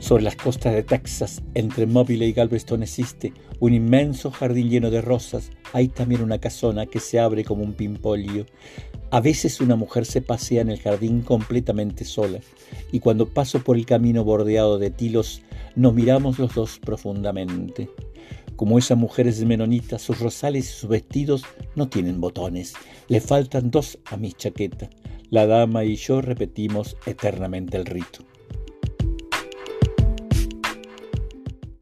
Sobre las costas de Texas, entre Mobile y Galveston existe un inmenso jardín lleno de rosas. Hay también una casona que se abre como un pimpolio. A veces una mujer se pasea en el jardín completamente sola, y cuando paso por el camino bordeado de tilos, nos miramos los dos profundamente. Como esa mujer es menonita, sus rosales y sus vestidos no tienen botones. Le faltan dos a mi chaqueta. La dama y yo repetimos eternamente el rito.